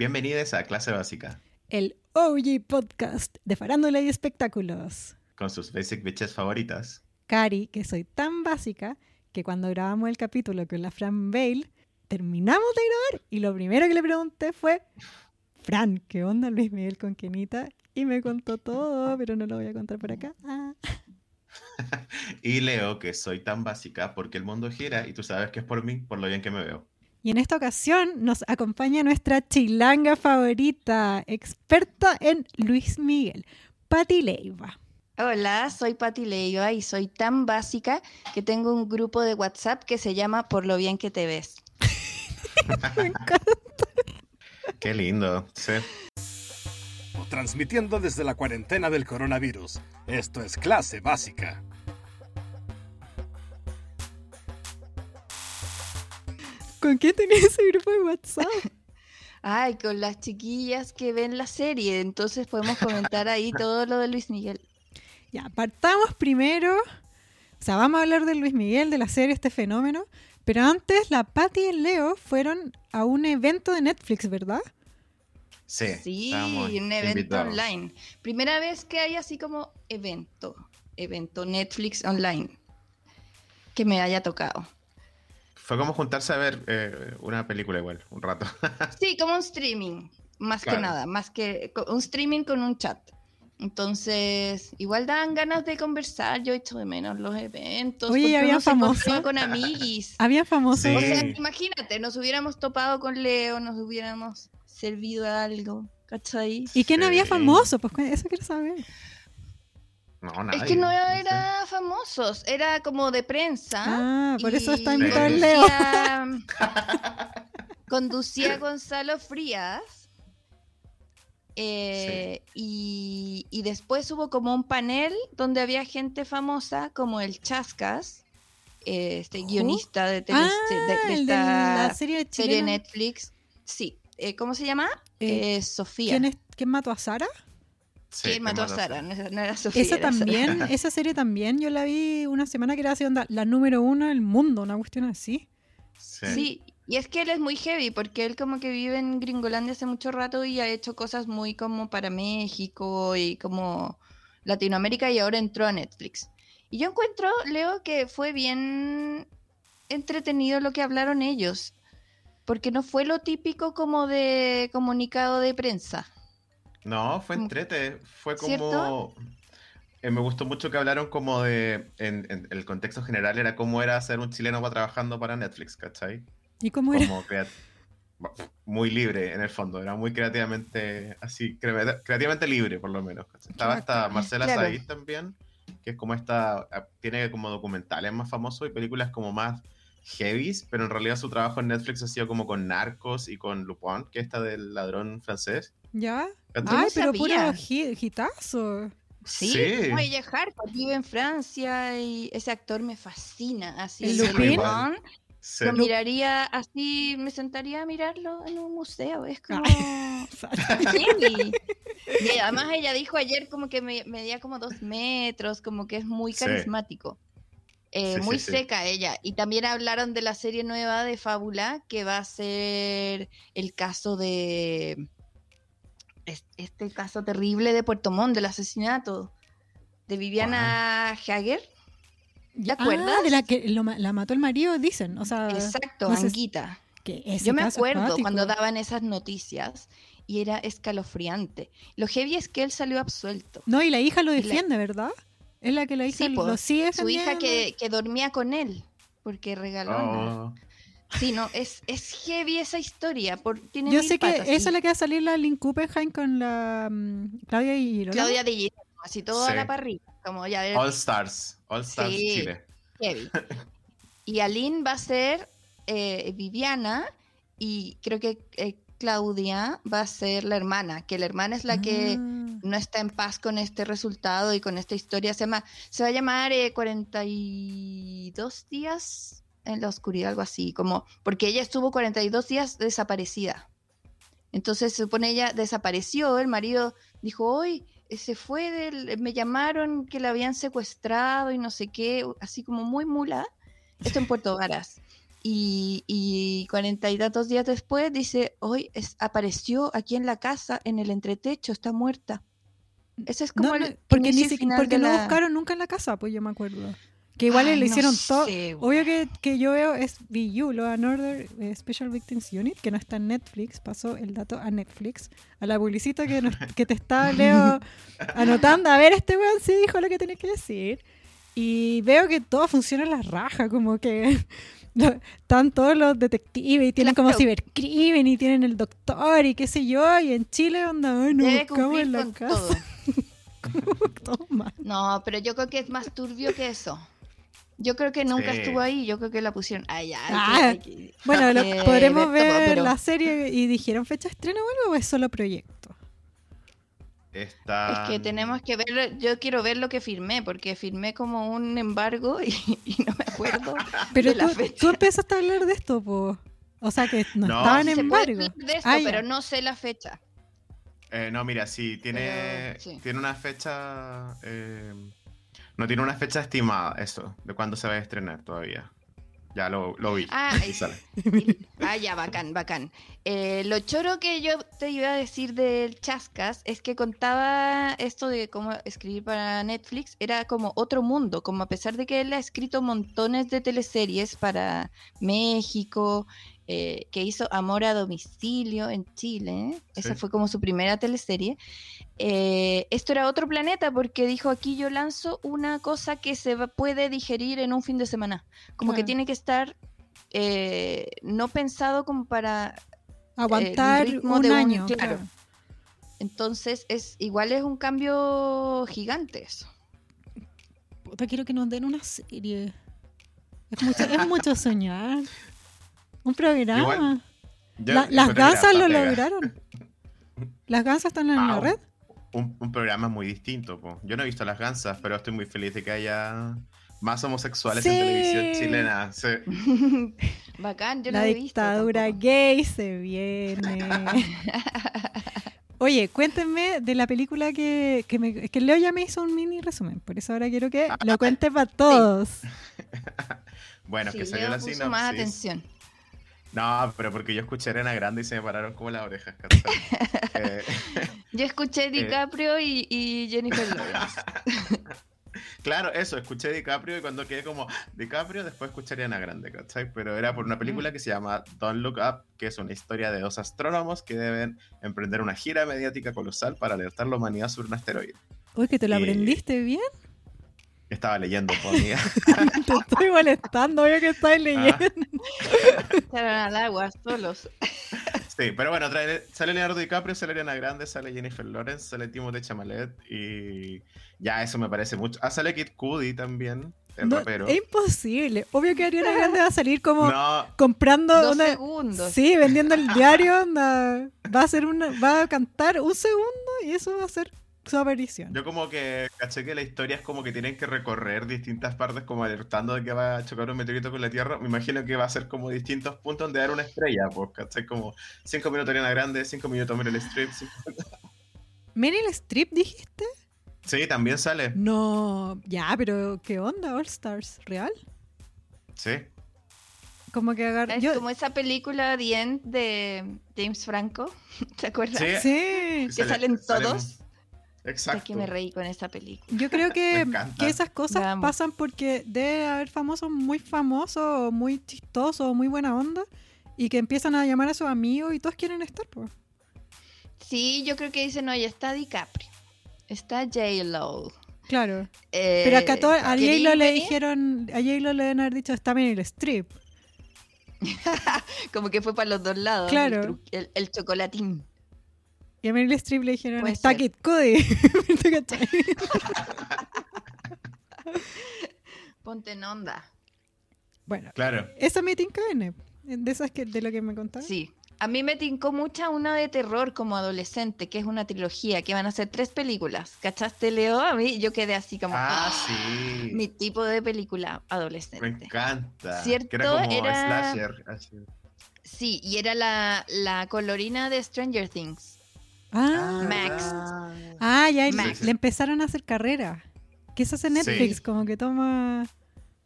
Bienvenidos a Clase Básica, El OG Podcast de Farándula y Espectáculos. con sus basic bitches favoritas. Cari, que soy tan básica que cuando grabamos el capítulo con la Fran Bale, terminamos de grabar y lo primero que le pregunté fue, Fran, ¿qué onda Luis Miguel con Kenita? Y me contó todo, pero no lo voy a contar por acá. Ah. Y Leo, que soy tan básica porque el mundo gira y tú sabes que es por mí, por lo bien que me veo. Y en esta ocasión nos acompaña nuestra chilanga favorita, experta en Luis Miguel, Patti Leiva. Hola, soy Pati Leiva y soy tan básica que tengo un grupo de WhatsApp que se llama Por lo bien que te ves. Me encanta. Qué lindo. Sí. Transmitiendo desde la cuarentena del coronavirus. Esto es clase básica. ¿Con quién tenía ese grupo de WhatsApp? Ay, con las chiquillas que ven la serie, entonces podemos comentar ahí todo lo de Luis Miguel. Ya, partamos primero. O sea, vamos a hablar de Luis Miguel, de la serie, este fenómeno. Pero antes, la Patty y el Leo fueron a un evento de Netflix, ¿verdad? Sí. Sí, un evento invitados. online. Primera vez que hay así como evento, evento Netflix online, que me haya tocado. Fue como juntarse a ver eh, una película igual, un rato. Sí, como un streaming, más Claro. que nada, más que un streaming con un chat. Entonces, igual dan ganas de conversar, yo echo de menos los eventos. Oye, ¿y porque había famosos? con amiguis. Había famosos. Sí. O sea, imagínate, nos hubiéramos topado con Leo, nos hubiéramos servido algo, ¿cachai? ¿Y quién Sí. había famoso? Pues eso quiero saber. No, nadie. Es que no era famosos, era como de prensa. Ah, por eso está invitado el. Leo. conducía- Gonzalo Frías. eh, y, y después hubo como un panel donde había gente famosa como el Chascas, eh, este guionista de, tele- Ah, de- de el de esta la serie serie. Netflix. Sí, eh, ¿cómo se llama? Eh, Eh, Sofía. ¿Quién, es, ¿Quién mató a Sara? Sí, ¿Quién ¿quién mató a Sara? No, era- no era Sofía. Esa era Sara. también, esa serie también, yo la vi una semana que era así, onda, la número uno del mundo, una cuestión así. Sí. Sí, y es que él es muy heavy porque él como que vive en Gringolandia hace mucho rato y ha hecho cosas muy como para México y como Latinoamérica y ahora entró a Netflix. Y yo encuentro, Leo, que fue bien entretenido lo que hablaron ellos, porque no fue lo típico como de comunicado de prensa. No, fue entrete. Fue como. Eh, me gustó mucho que hablaron como de. En, en el contexto general era cómo era ser un chileno va trabajando para Netflix, ¿cachai? ¿Y cómo era? Como crea- muy libre en el fondo, era muy creativamente así, cre- creativamente libre por lo menos. ¿cachai? Estaba hasta. Marcela Claro. Said también, que es como esta, ah, tiene como documentales más famosos y películas como más heavies, pero en realidad su trabajo en Netflix ha sido como con Narcos y con Lupin, que es esta del ladrón francés. ¿Ya? ¿cachai? Ay, no pero puro hitazo. Sí, Sí. es hardcore, vive en Francia y ese actor me fascina. Así, ¿El Lupin? Sí. Lo miraría así, me sentaría a mirarlo en un museo. Es como. heavy. Y además ella dijo ayer como que me medía como dos metros, como que es muy Sí. carismático. Eh, Sí, muy sí, sí. seca ella. Y también hablaron de la serie nueva de Fábula, que va a ser el caso de. Es- Este caso terrible de Puerto Montt, del asesinato de Viviana Hager. ¿Te acuerdas? Ah, de la que lo la mató el marido, dicen. O sea, Exacto, no Anguita. que Yo me acuerdo cuando daban esas noticias y era escalofriante. Lo heavy es que él salió absuelto. No, y la hija lo la- defiende, ¿verdad? Es la que la hija Sí, lo sigue Su hija que, que dormía con él, porque regaló. Oh, Sí, no, es, es heavy esa historia. Por, tiene Yo mil sé que patas, esa sí. es la que va a salir la Lynn Kuppenheim con la mm, Claudia y Claudia de Girolamo, así todo a Sí. la parrilla. Como ya de All Stars, All Stars Sí. Chile. heavy. Y Aline va a ser eh, Viviana y creo que eh, Claudia va a ser la hermana, que la hermana es la que Ah. no está en paz con este resultado y con esta historia. Se, llama, se va a llamar eh, 42 días en la oscuridad, algo así, como porque ella estuvo 42 días desaparecida. Entonces se supone ella desapareció, el marido dijo, hoy se fue, del, me llamaron que la habían secuestrado y no sé qué, así como muy mula. Esto en Puerto Varas. Y, y cuarenta y tantos días después dice, hoy es, apareció aquí en la casa, en el entretecho, está muerta. Ese es como No, no, el porque ni porque no la- buscaron nunca en la casa, pues yo me acuerdo. Que igual Ay, le no hicieron todo. Obvio que, que yo veo es VU, lo Another eh, Special Victims Unit, que no está en Netflix. Pasó el dato a Netflix. A la publicita que, nos- que te está, Leo, anotando. A ver, este weón sí dijo lo que tenía que decir. Y veo que todo funciona a la raja, como que están todos los detectives y tienen como cibercrimen y tienen el doctor y qué sé yo. Y en Chile, onda, ay, no Debe buscamos en la casa. todo. todo mal. No, pero yo creo que es más turbio que eso. Yo creo que nunca Sí. estuvo ahí, yo creo que la pusieron. Ay, ay, Ah, que- Bueno, lo- podremos ver todo, ver pero- la serie y dijeron fecha de estreno o algo o es solo proyecto. Está... Es que tenemos que ver, yo quiero ver lo que firmé, porque firmé como un embargo y, y no me acuerdo. Pero de la tú, fecha. tú empezaste a hablar de esto, po. O sea que no, No. estaban en se puede embargo. hablar de esto, Ah, ya. pero no sé la fecha. Eh, no, mira, sí, tiene, Pero, sí. tiene una fecha... eh, no tiene una fecha estimada, eso, de cuándo se va a estrenar todavía. Ya lo, lo vi. Ah. Ah, ya, bacán, bacán. Eh, lo choro que yo te iba a decir del Chascas es que contaba esto de cómo escribir para Netflix, era como otro mundo, como a pesar de que él ha escrito montones de teleseries para México, eh, que hizo Amor a Domicilio en Chile, ¿eh? esa Sí. fue como su primera teleserie. Eh, esto era otro planeta porque dijo aquí yo lanzo una cosa que se va- puede digerir en un fin de semana, como que tiene que estar eh, no pensado como para Aguantar el ritmo un de un- año. claro. claro. entonces es igual es un cambio gigante eso. Puta, quiero que nos den una serie. Es mucho, es mucho soñar. Un programa. Igual, Yo La- las gansas lo pega. lograron. Las gansas están en Ah, la un- red. Un, un programa muy distinto, po. Yo no he visto las gansas, pero estoy muy feliz de que haya más homosexuales en televisión chilena. Sí. Bacán, yo La no lo he visto. dictadura tampoco. gay se viene. Oye, cuéntenme de la película que, que, me, que Leo ya me hizo un mini resumen, por eso ahora quiero que lo cuente para todos. Bueno, Sí, que salió Leo la puso sinopsis. más atención. No, pero porque yo escuché Arena Grande y se me pararon como las orejas. ¿cachai? Eh, Yo escuché DiCaprio y, y Jennifer Lawrence. claro, eso, escuché DiCaprio y cuando quedé como DiCaprio, después escuché Ariana Grande, ¿cachai? Pero era por una película que se llama Don't Look Up, que es una historia de dos astrónomos que deben emprender una gira mediática colosal para alertar a la humanidad sobre un asteroide. Uy, que te lo Eh, aprendiste bien. Estaba leyendo, po, amiga. Te estoy molestando, obvio que estás Ah, leyendo. Echaron al agua solos. sí, pero bueno, trae- sale Leonardo DiCaprio, sale Ariana Grande, sale Jennifer Lawrence, sale Timothée Chalamet y ya eso me parece mucho. Ah, sale Kid Cudi también, el No, rapero. es imposible. Obvio que Ariana Grande va a salir como No, comprando Dos segundos. Sí, vendiendo el diario, onda, va a hacer una, va a cantar un segundo y eso va a ser su aparición. Yo como que caché que la historia es como que tienen que recorrer distintas partes como alertando de que va a chocar un meteorito con la Tierra. Me imagino que va a ser como distintos puntos donde dar una estrella, pues, ¿cachai? Como 5 minutos Ariana Grande, 5 minutos Meryl Streep. cinco- Meryl Streep dijiste? Sí, también sale. No, ya, pero ¿qué onda? All Stars, ¿real? Sí. Como que agarra. Es yo- como esa película The End de James Franco. ¿Te acuerdas? Sí. Sí, Que Sale- salen salen- todos. Es Exacto. que me reí con esa película. yo creo que, esas cosas pasan porque debe haber famosos muy famosos, muy chistosos, muy buena onda, y que empiezan a llamar a sus amigos y todos quieren estar, pues. Sí, yo creo que dicen, oye, está DiCaprio. Está J-Lo. Claro. Eh, Pero acá todo, a ¿queréis J-Lo le dijeron, a J-Lo le deben haber dicho, está Meryl Streep. Como que fue para los dos lados. Claro. El, el- el chocolatín. Y a Meryl Streep le dijeron, está. Kid Cudi. ¿Te cachai? Ponte en onda. bueno, Claro. esa me tinca de esas que, de lo que me contaron. Sí. A mí me tincó mucha una de terror como adolescente, que es una trilogía, que van a ser tres películas. ¿Cachaste, Leo? A mí yo quedé así como... Ah, ¡ah! sí. Mi tipo de película Me adolescente. encanta. ¿Cierto? Que era como Era- slasher. así. Sí, y era la, la colorina de Stranger Things. Ah, Max. ah. ya, Max. le empezaron a hacer carrera. Que eso hace Sí. Netflix, como que toma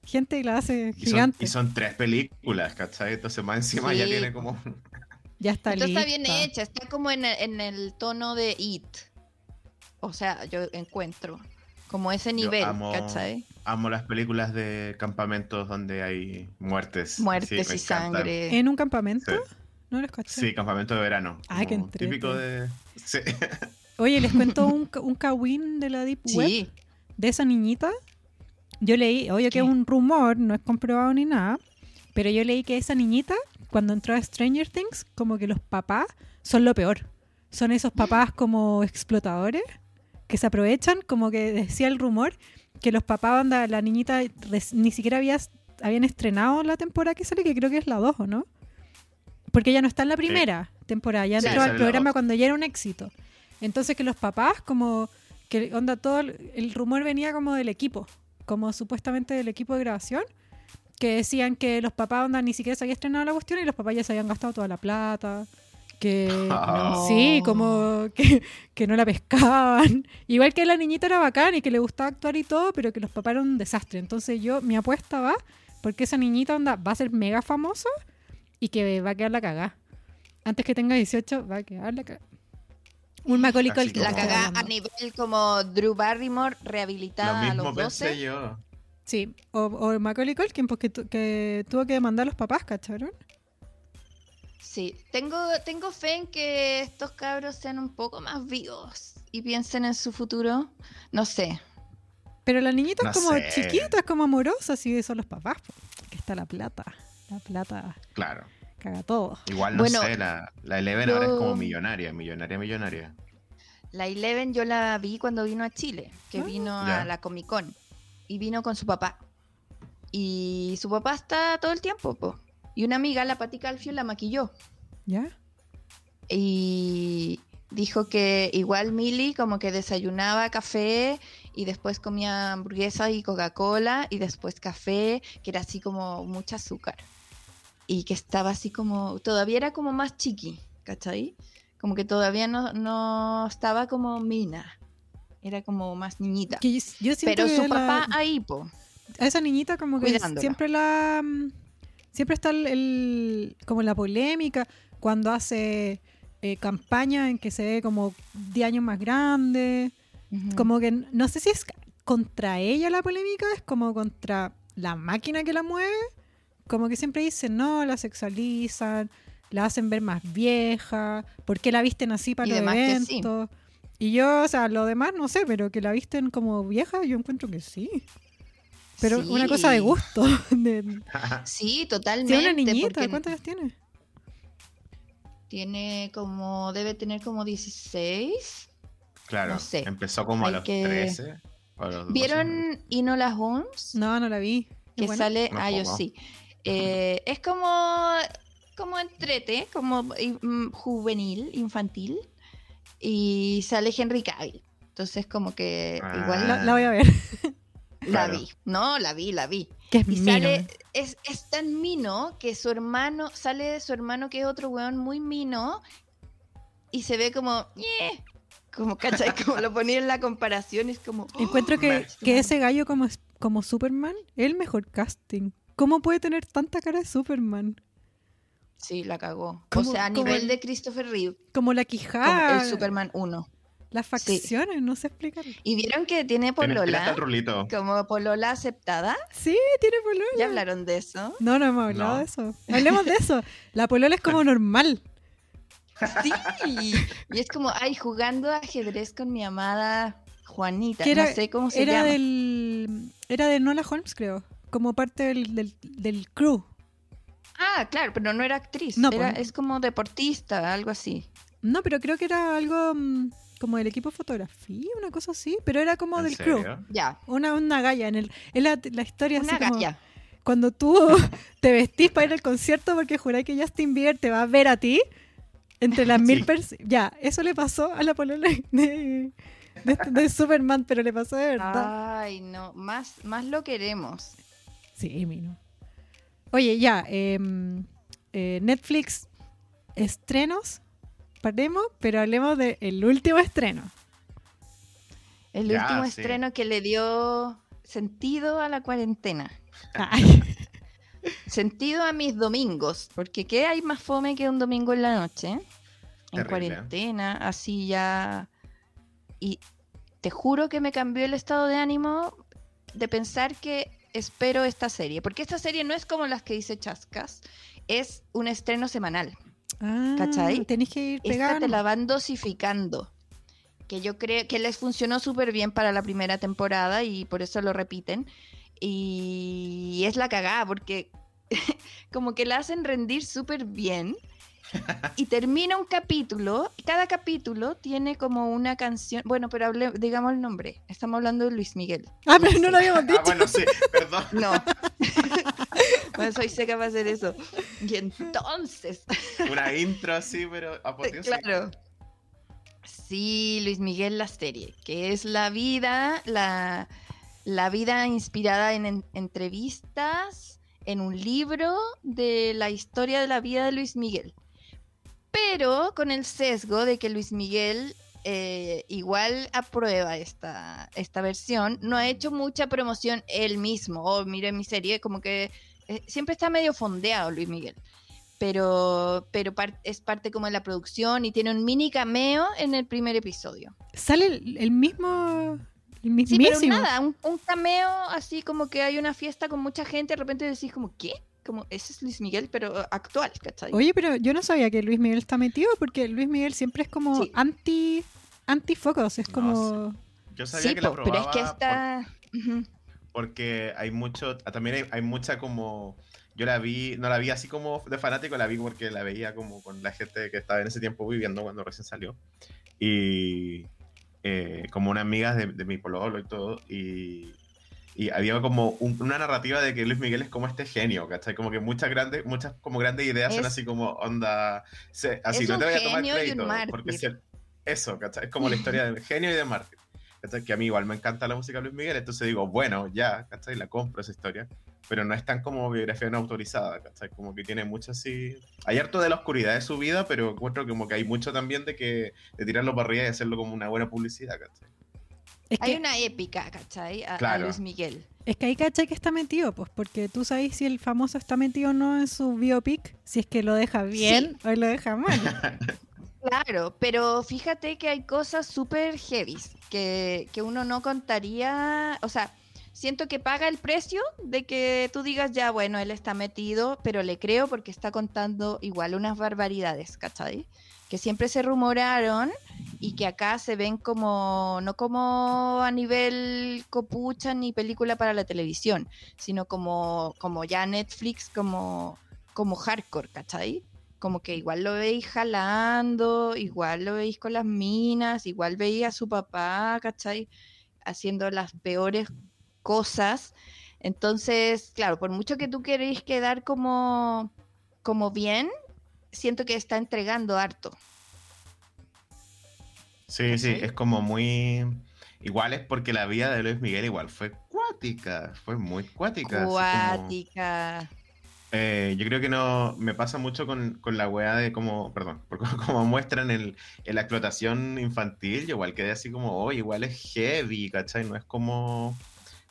gente y la hace Y son, gigante. y son tres películas, ¿cachai? Entonces más encima ya tiene como... Ya está Esto está bien hecha, está como en el, en el tono de It. O sea, yo encuentro como ese Yo nivel, amo- ¿cachai? Amo las películas de campamentos donde hay muertes. Muertes Sí, y encantan. sangre. ¿En un campamento? Sí. No los caché. Sí, campamento de verano. Ah, qué. Típico de... Sí. Oye, les cuento un, un kawin de la Deep Web. De esa niñita, yo leí, oye, que es un rumor, no es comprobado ni nada, pero yo leí que esa niñita, cuando entró a Stranger Things, como que los papás son lo peor. Son esos papás como explotadores que se aprovechan, como que decía el rumor, que los papás, onda, la niñita res- ni siquiera había, habían estrenado la temporada que sale, que creo que es la 2, ¿o no? Porque ella no está en la primera temporada, ya entró al programa cuando ya era un éxito. Entonces que los papás como que onda todo el, rumor venía como del equipo, como supuestamente del equipo de grabación, que decían que los papás onda ni siquiera se había estrenado la cuestión y los papás ya se habían gastado toda la plata, que sí, como que, que no la pescaban, igual que la niñita era bacán y que le gustaba actuar y todo, pero que los papás eran un desastre. Entonces yo mi apuesta va porque esa niñita onda va a ser mega famosa y que va a quedar la cagada. Antes que tenga 18 va a quedar la cagada. Un Macaulay Culkin. la cagá a nivel como Drew Barrymore Lo rehabilitada a los 12. pensé yo. Sí, o, o Macaulay Culkin, porque tu- que tuvo que demandar a los papás, ¿cacharon? Sí, tengo, tengo fe en que estos cabros sean un poco más vivos y piensen en su futuro. No sé. Pero la niñita No es como sé. chiquita, es como amorosa, así son los papás. Que está la plata. La plata Claro. Caga todo. Igual no Bueno, sé, la, la Eleven ahora es yo- como millonaria, millonaria, millonaria. La Eleven yo la vi cuando vino a Chile, que Ah. vino Ya. a la Comic Con y vino con su papá. Y su papá está todo el tiempo, po. Y una amiga, la Pati Calfio, la maquilló. ¿Ya? Y dijo que igual Millie como que desayunaba café y después comía hamburguesa y Coca-Cola y después café, que era así como mucho azúcar. Y que estaba así como, todavía era como más chiqui, ¿cachai? Como que todavía no, no estaba como mina, era como más niñita. Que yo, Pero su la- papá ahí, po. a esa niñita como que Cuidándola. siempre la mm, siempre está el, el- como la polémica cuando hace eh, campaña en que se ve como 10 años más grande como que no sé si es contra ella la polémica es como contra la máquina que la mueve como que siempre dicen no la sexualizan la hacen ver más vieja ¿por qué la visten así para Y los sí. eventos? y yo o sea lo demás no sé pero que la visten como vieja yo encuentro que sí pero una cosa de Sí. gusto de, Sí, si totalmente. una niñita ¿cuántos años tiene? Tiene como, debe tener como 16. Claro, No sé. empezó como a los que- 13. o a los 12. ¿Vieron Inola Holmes? no no la vi que sale, No, ah, yo sí. Eh, es como, como entrete, como mm, juvenil, infantil. Y sale Henry Cavill. Entonces como que Ah. igual la, la, la voy a ver Claro. vi. No, la vi, la vi. que es Y mino, sale, eh. es, es tan mino que su hermano, sale de su hermano que es otro weón muy mino y se ve como, como, ¿cachai? Como lo ponía en la comparación, es como, Encuentro que, me- que ese gallo como, es- como Superman es el mejor casting. ¿Cómo puede tener tanta cara de Superman? sí, la cagó. O sea, a nivel el- de Christopher Reeve, Como la quijada, el Superman 1. las facciones, no sé explicarlo. ¿Y vieron que tiene Tiene- tiene hasta polola? el rulito. Como polola aceptada. Sí, tiene polola. ¿Ya hablaron de eso? No, no hemos hablado No. de eso. Hablemos de eso. La polola es como normal. Sí. Y es como, ay, jugando ajedrez con mi amada Juanita. Era- no sé cómo se Era llama. del era de Nola Holmes, creo. Como parte del, del, del crew. Ah, claro, pero no era actriz. No, era, pues. Es como deportista, algo así. No, pero creo que era algo mm, como del equipo de fotografía, una cosa así. Pero era como ¿En del serio? crew. Ya. Una, una galla. En el, es la, la historia Una así como galla. cuando tú te vestís para ir al concierto porque juráis que Justin Bieber te va a ver a ti entre las mil personas. Ya, eso le pasó a la polola de, de, de Superman, pero le pasó de verdad. Ay, no. Más, más lo queremos. Sí, mino. Oye, ya, em, eh, Netflix estrenos, paremos, pero hablemos del último estreno. El Ya, último sí. estreno que le dio sentido a la cuarentena. Ay, Sentido a mis domingos. Porque ¿qué hay más fome que un domingo en la noche? En Terrible. cuarentena, así ya. Y te juro que me cambió el estado de ánimo de pensar que espero esta serie. Porque esta serie no es como las que dice Chascas, es un estreno semanal. ah, ¿Cachai? Tenés que ir Esta pegando. te la van dosificando. Que yo creo que les funcionó súper bien para la primera temporada y por eso lo repiten. Y es la cagada porque como que la hacen rendir súper bien. Y termina un capítulo, y cada capítulo tiene como una canción. Bueno, pero hable, digamos el nombre. Estamos hablando de Luis Miguel. Ah, pero no lo habíamos dicho. Ah, bueno, sí, perdón. No. bueno, soy seca para hacer eso. Y entonces, Una intro así, pero apoteósica. Claro. Sí, Luis Miguel la serie, que es la vida, la, la vida inspirada en, en- entrevistas, en un libro de la historia de la vida de Luis Miguel. Pero con el sesgo de que Luis Miguel eh, igual aprueba esta, esta versión, no ha hecho mucha promoción él mismo. Oh, miren mi serie, como que eh, siempre está medio fondeado Luis Miguel pero, pero par- es parte como de la producción y tiene un mini cameo en el primer episodio. Sale el, el mismo. Sí, pero nada, un, un cameo así como que hay una fiesta con mucha gente, de repente decís como, ¿qué? Como, ese es Luis Miguel, pero uh, actual, ¿cachai? Oye, pero yo no sabía que Luis Miguel está metido porque Luis Miguel siempre es como Sí. anti antifocos, es No, como Yo sabía sí, que la po, pero es que está... Por- porque hay mucho, ah, también hay, hay mucha como, yo la vi, no la vi así como de fanático, la vi porque la veía como con la gente que estaba en ese tiempo viviendo cuando recién salió. Y eh, como unas amigas de, de mi pololo y todo, y, y había como un- una narrativa de que Luis Miguel es como este genio, ¿cachai? Como que muchas grandes, muchas como grandes ideas son así como onda, se- así no te voy a tomar crédito, porque si- eso, ¿cachai? Es como la historia del genio y de mártir. ¿cachai? Que a mí igual me encanta la música de Luis Miguel, entonces digo, bueno, ya, ¿cachai? La compro esa historia, pero no es tan como biografía no autorizada, ¿cachai? Como que tiene mucho así... Hay harto de la oscuridad de su vida, pero encuentro como que hay mucho también de que de tirarlo para arriba y hacerlo como una buena publicidad, ¿cachai? Es Hay que, una épica, ¿cachai? A. Luis Miguel. es que hay cacha que está metido, pues porque tú sabes si el famoso está metido o no en su biopic, si es que lo deja bien o lo deja mal. Claro, pero fíjate que hay cosas súper heavy que, que uno no contaría, o sea, siento que paga el precio de que tú digas, ya, bueno, él está metido, pero le creo porque está contando igual unas barbaridades, ¿cachai? Que siempre se rumoraron y que acá se ven como, no como a nivel copucha ni película para la televisión, sino como, como ya Netflix, como, como hardcore, ¿cachai? como que igual lo veis jalando, igual lo veis con las minas, igual veis a su papá, ¿cachai? Haciendo las peores cosas. Entonces, claro, por mucho que tú queréis quedar como, como bien, siento que está entregando harto. Sí, sí, es como muy... Igual es porque la vida de Luis Miguel igual fue cuática, fue muy cuática. como- Cuática. Eh, yo creo que no me pasa mucho con, con la weá de como, perdón, porque como muestran el, en la explotación infantil, yo igual quedé así como, oh, igual es heavy, ¿cachai? No es como,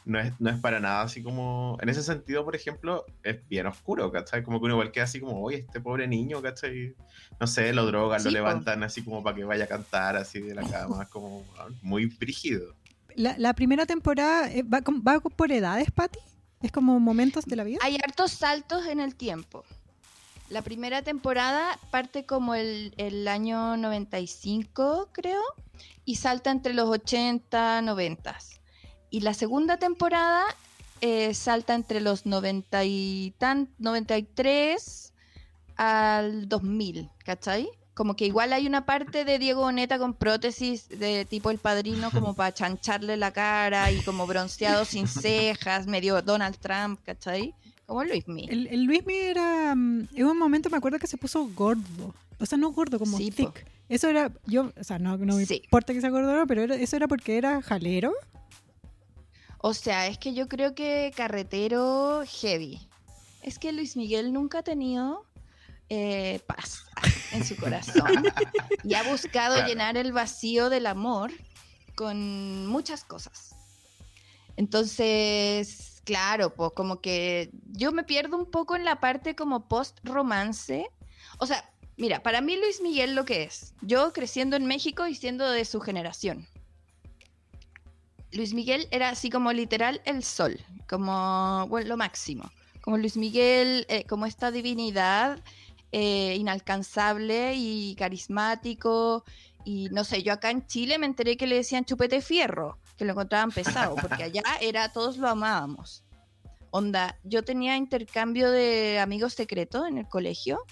no es, no es para nada así como, en ese sentido, por ejemplo, es bien oscuro, ¿cachai? Como que uno igual queda así como, oye, este pobre niño, ¿cachai? No sé, lo drogan, Sí, lo po. levantan así como para que vaya a cantar así de la cama, es como muy brígido. La, la primera temporada eh, va, con- va por edades, Patty. Es como momentos de la vida. Hay hartos saltos en el tiempo. La primera temporada parte como el, el año 95, creo, y salta entre los 80, 90. Y la segunda temporada eh, salta entre los 90 y tan, 93 al 2000, ¿cachai? Como que igual hay una parte de Diego Boneta con prótesis de tipo el padrino, como para chancharle la cara y como bronceado sin cejas, medio Donald Trump, ¿cachai? Como Luis Miguel. El, el Luis Miguel era. mm, En un momento me acuerdo que se puso gordo. O sea, no gordo, como Sí, po. thick. Eso era. Yo, o sea, no, no me Sí. importa que sea gordo, pero era- eso era porque era jalero. O sea, es que yo creo que carretero heavy. Es que Luis Miguel nunca ha tenido eh, paz en su corazón y ha buscado Claro. llenar el vacío del amor con muchas cosas. Entonces, claro, pues como que yo me pierdo un poco en la parte como post-romance. O sea, mira, para mí Luis Miguel lo que es, yo creciendo en México y siendo de su generación. Luis Miguel era así como literal el sol, como bueno, lo máximo. Como Luis Miguel, eh, como esta divinidad eh, inalcanzable y carismático. Y no sé, yo acá en Chile me enteré que le decían chupete fierro, que lo encontraban pesado, porque allá era, todos lo amábamos. Onda, yo tenía intercambio de amigos secretos en el colegio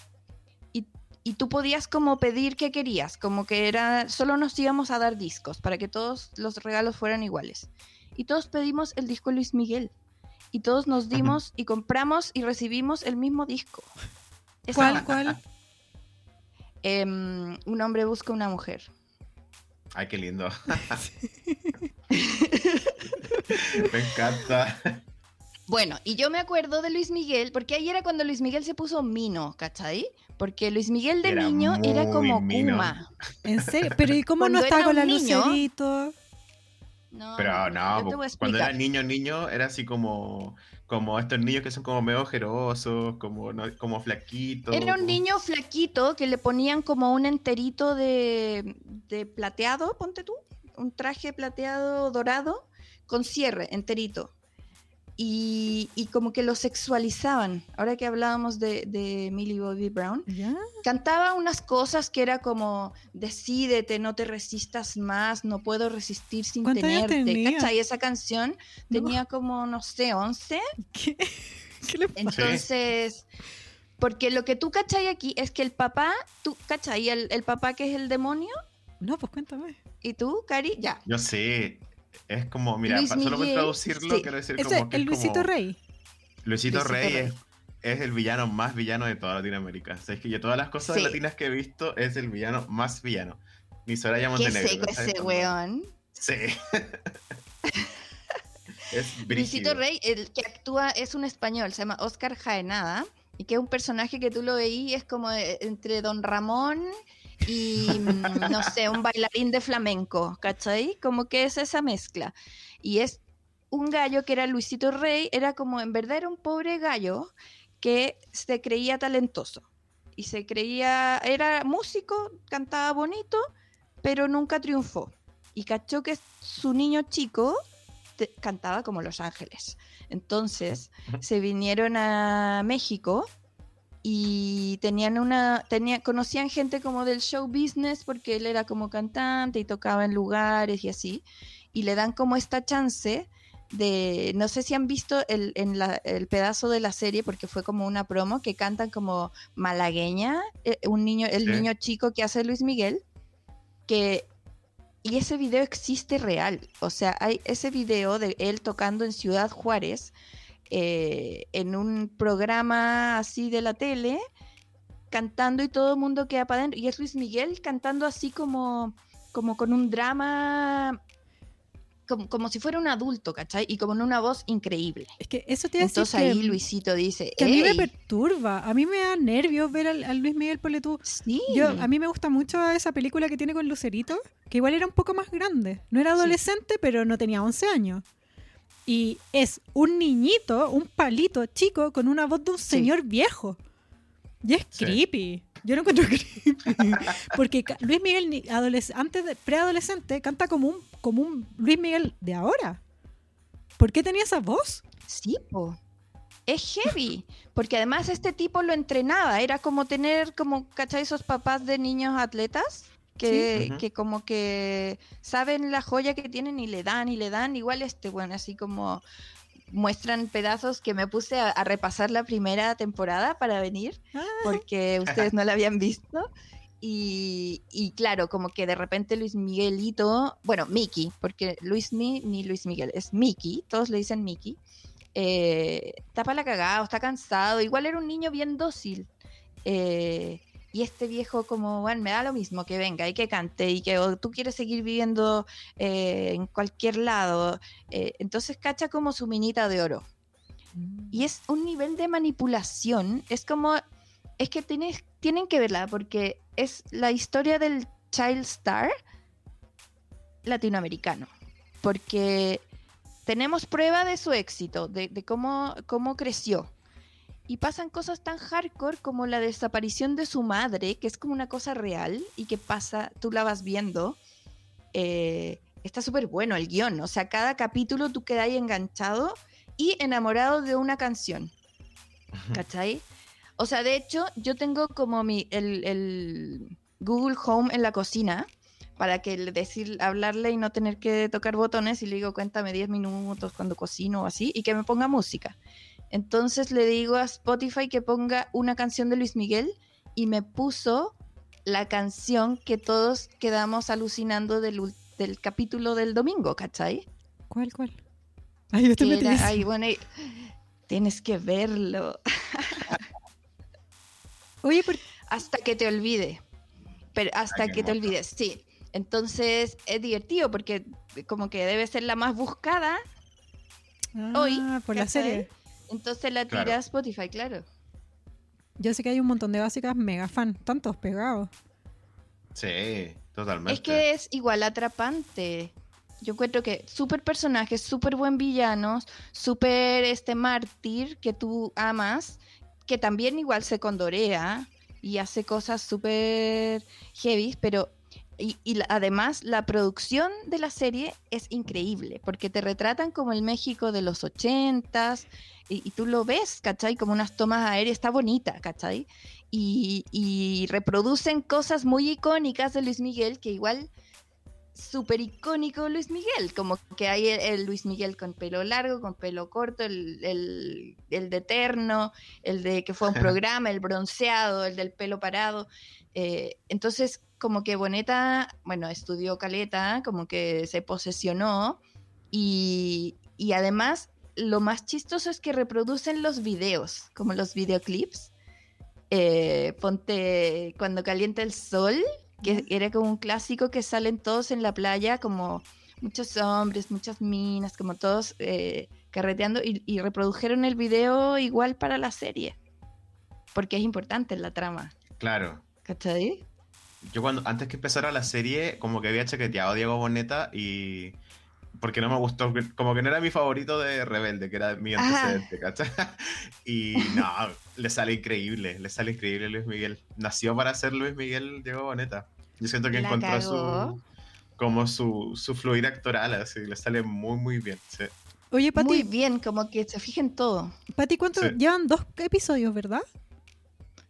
y, tú podías como pedir que querías, como que era, solo nos íbamos a dar discos para que todos los regalos fueran iguales. Y todos pedimos el disco Luis Miguel. Y todos nos dimos y compramos y recibimos el mismo disco. Esa ¿Cuál, cuál? Em, un hombre busca una mujer. Ay, qué lindo. Me encanta. Bueno, y yo me acuerdo de Luis Miguel, porque ahí era cuando Luis Miguel se puso mino, ¿cachai? Porque Luis Miguel de Era niño era como mino. Kuma. ¿En serio? Pero ¿y cómo Cuando no está era con la un niño- lucerito? No, Pero no, cuando era niño, niño, era así como, como estos niños que son como medio ojerosos, como, no- como flaquitos. Era un niño flaquito que le ponían como un enterito de, de plateado, ponte tú, un traje plateado dorado con cierre enterito. Y, y como que lo sexualizaban. Ahora que hablábamos de, de Millie Bobby Brown, ¿Ya? cantaba unas cosas que era como decídete, no te resistas más, no puedo resistir sin ¿Cuántos años tenerte. tenía? ¿Cachai? Esa canción No. tenía como, no sé, 11. ¿Qué? ¿Qué le pasa? Entonces, porque lo que tú cachai aquí es que el papá, tú cachai, el, el papá que es el demonio, No, pues cuéntame. y tú, Cari, ya. Yo sé. Es como, mira, Luis solo por traducirlo, sí. quiero decir Ese, como que el es Luisito como- Rey. Luisito, Luisito Rey, Rey. Es, es el villano más villano de toda Latinoamérica. O sea, es que yo todas las cosas Sí. latinas que he visto es el villano más villano. Ni Soraya Qué Montenegro. seco ¿sabes? ese weón. Sí. es Luisito. Rey, el que actúa, es un español, se llama Oscar Jaenada, y que es un personaje que tú lo veí, es como de- entre Don Ramón y, mm, no sé, un bailarín de flamenco, ¿cachai? Como que es esa mezcla. Y es un gallo que era Luisito Rey, era como, en verdad era un pobre gallo que se creía talentoso. Y se creía, era músico, cantaba bonito, pero nunca triunfó. Y cachó que su niño chico te- cantaba como Los Ángeles. Entonces se vinieron a México y tenían una, tenía, conocían gente como del show business porque él era como cantante y tocaba en lugares y así. Y le dan como esta chance de, no sé si han visto el, en la- el pedazo de la serie porque fue como una promo que cantan como malagueña, eh, un niño, el Sí. niño chico que hace Luis Miguel, que y ese video existe real. O sea, hay ese video de él tocando en Ciudad Juárez, eh, en un programa así de la tele, cantando y todo el mundo queda para adentro. Y es Luis Miguel cantando así como, como con un drama, como, como si fuera un adulto, ¿cachai? Y como en una voz increíble. Es que eso te decir Entonces que, ahí Luisito dice, que a mí me "Ey, perturba. A mí me da nervios ver al, Luis Miguel Poletú. sí, Yo, a mí me gusta mucho esa película que tiene con Lucerito, que igual era un poco más grande. No era Sí. adolescente, pero no tenía 11 años. Y es un niñito, un palito chico con una voz de un Sí. señor viejo. Y es Sí. creepy. Yo no encuentro creepy. Porque Luis Miguel, antes de preadolescente, canta como un, como un Luis Miguel de ahora. ¿Por qué tenía esa voz? Sí, po. Es heavy, porque además este tipo lo entrenaba, era como tener, como, ¿cachai? Esos papás de niños atletas que, Sí. Ujú. que como que saben la joya que tienen y le dan y le dan, igual este, bueno, así como muestran pedazos que me puse a, a repasar la primera temporada para venir, Ah, porque ustedes no la habían visto. Y, y claro, como que de repente Luis Miguelito, bueno, Mickey, porque Luis ni, ni Luis Miguel, es Mickey, todos le dicen Mickey, eh, tapa la cagada, está cansado, igual era un niño bien dócil. eh, y este viejo como, bueno, me da lo mismo que venga y que cante y que o tú quieres seguir viviendo eh, en cualquier lado. eh, entonces cacha como su minita de oro. Y es un nivel de manipulación. Es como. Es que tienes, tienen que verla porque es la historia del child star latinoamericano. Porque tenemos prueba de su éxito, de, de cómo, cómo creció. Y pasan cosas tan hardcore como la desaparición de su madre, que es como una cosa real y que pasa, tú la vas viendo. Eh, está súper bueno el guion, o sea, cada capítulo tú quedas ahí enganchado y enamorado de una canción. ¿Cachai? O sea, de hecho, yo tengo como mi, el, el Google Home en la cocina para que decir, hablarle y no tener que tocar botones y le digo, cuéntame 10 minutos cuando cocino o así, y que me ponga música. Entonces le digo a Spotify que ponga una canción de Luis Miguel y me puso la canción que todos quedamos alucinando del, ul- del capítulo del domingo, ¿cachai? ¿Cuál, cuál? Ay, yo estoy Que era- ay, bueno, y- tienes que verlo Oye, ¿por hasta que te olvide. Pero hasta que te olvides, sí. Entonces es divertido porque como que debe ser la más buscada, Hoy, Ah, por la serie. Entonces la Claro. tira a Spotify, claro. Yo sé que hay un montón de básicas mega fan, tantos pegados. Sí, totalmente. Es que es igual atrapante. Yo encuentro que súper personajes, súper buen villanos, súper este mártir que tú amas, que también igual se condorea y hace cosas súper heavy, pero y, y además la producción de la serie es increíble, porque te retratan como el México de los ochentas, y, y tú lo ves, ¿cachai? Como unas tomas aéreas, está bonita, ¿cachai? Y, y reproducen cosas muy icónicas de Luis Miguel, que igual súper icónico Luis Miguel, como que hay el, el Luis Miguel con pelo largo, con pelo corto, el, el, el de eterno, el de que fue un programa, el bronceado, el del pelo parado. Eh, entonces, como que Boneta, bueno, estudió Caleta, como que se posesionó y, y además lo más chistoso es que reproducen los videos, como los videoclips. Eh, ponte cuando calienta el sol, que era como un clásico que salen todos en la playa, como muchos hombres, muchas minas, como todos eh, carreteando y, y reprodujeron el video igual para la serie, porque es importante en la trama, Claro. ¿cachai? Yo cuando, antes que empezara la serie, como que había chaqueteado a Diego Boneta y... Porque no me gustó, como que no era mi favorito de Rebelde, que era mi Ah. antecedente, ¿cachai? Y no, le sale increíble, le sale increíble Luis Miguel. Nació para ser Luis Miguel Diego Boneta. Yo siento que La encontró cagó. su... Como su, su fluir actoral, así, le sale muy, muy bien. sí. Oye, Muy Pati, bien, como que se fijen todo. Pati, ¿cuánto? Sí. Llevan dos episodios, ¿verdad?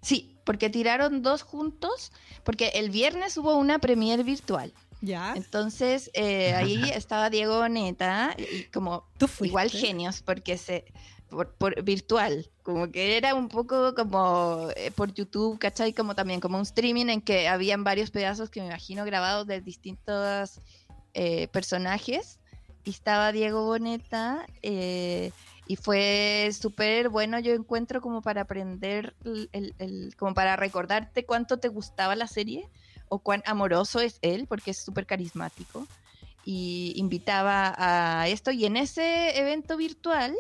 Sí, porque tiraron dos juntos, porque el viernes hubo una premier virtual. Ya. Entonces, eh, ahí estaba Diego Neta, y como Tú igual genios, porque se por, por virtual, como que era un poco como eh, por YouTube, ¿cachai? Como también como un streaming en que habían varios pedazos que me imagino grabados de distintos eh, personajes. Y estaba Diego Boneta, eh, y fue súper bueno, yo encuentro como para aprender, el- el- el- como para recordarte cuánto te gustaba la serie o cuán amoroso es él, porque es súper carismático. Y invitaba a esto. Y en ese evento virtual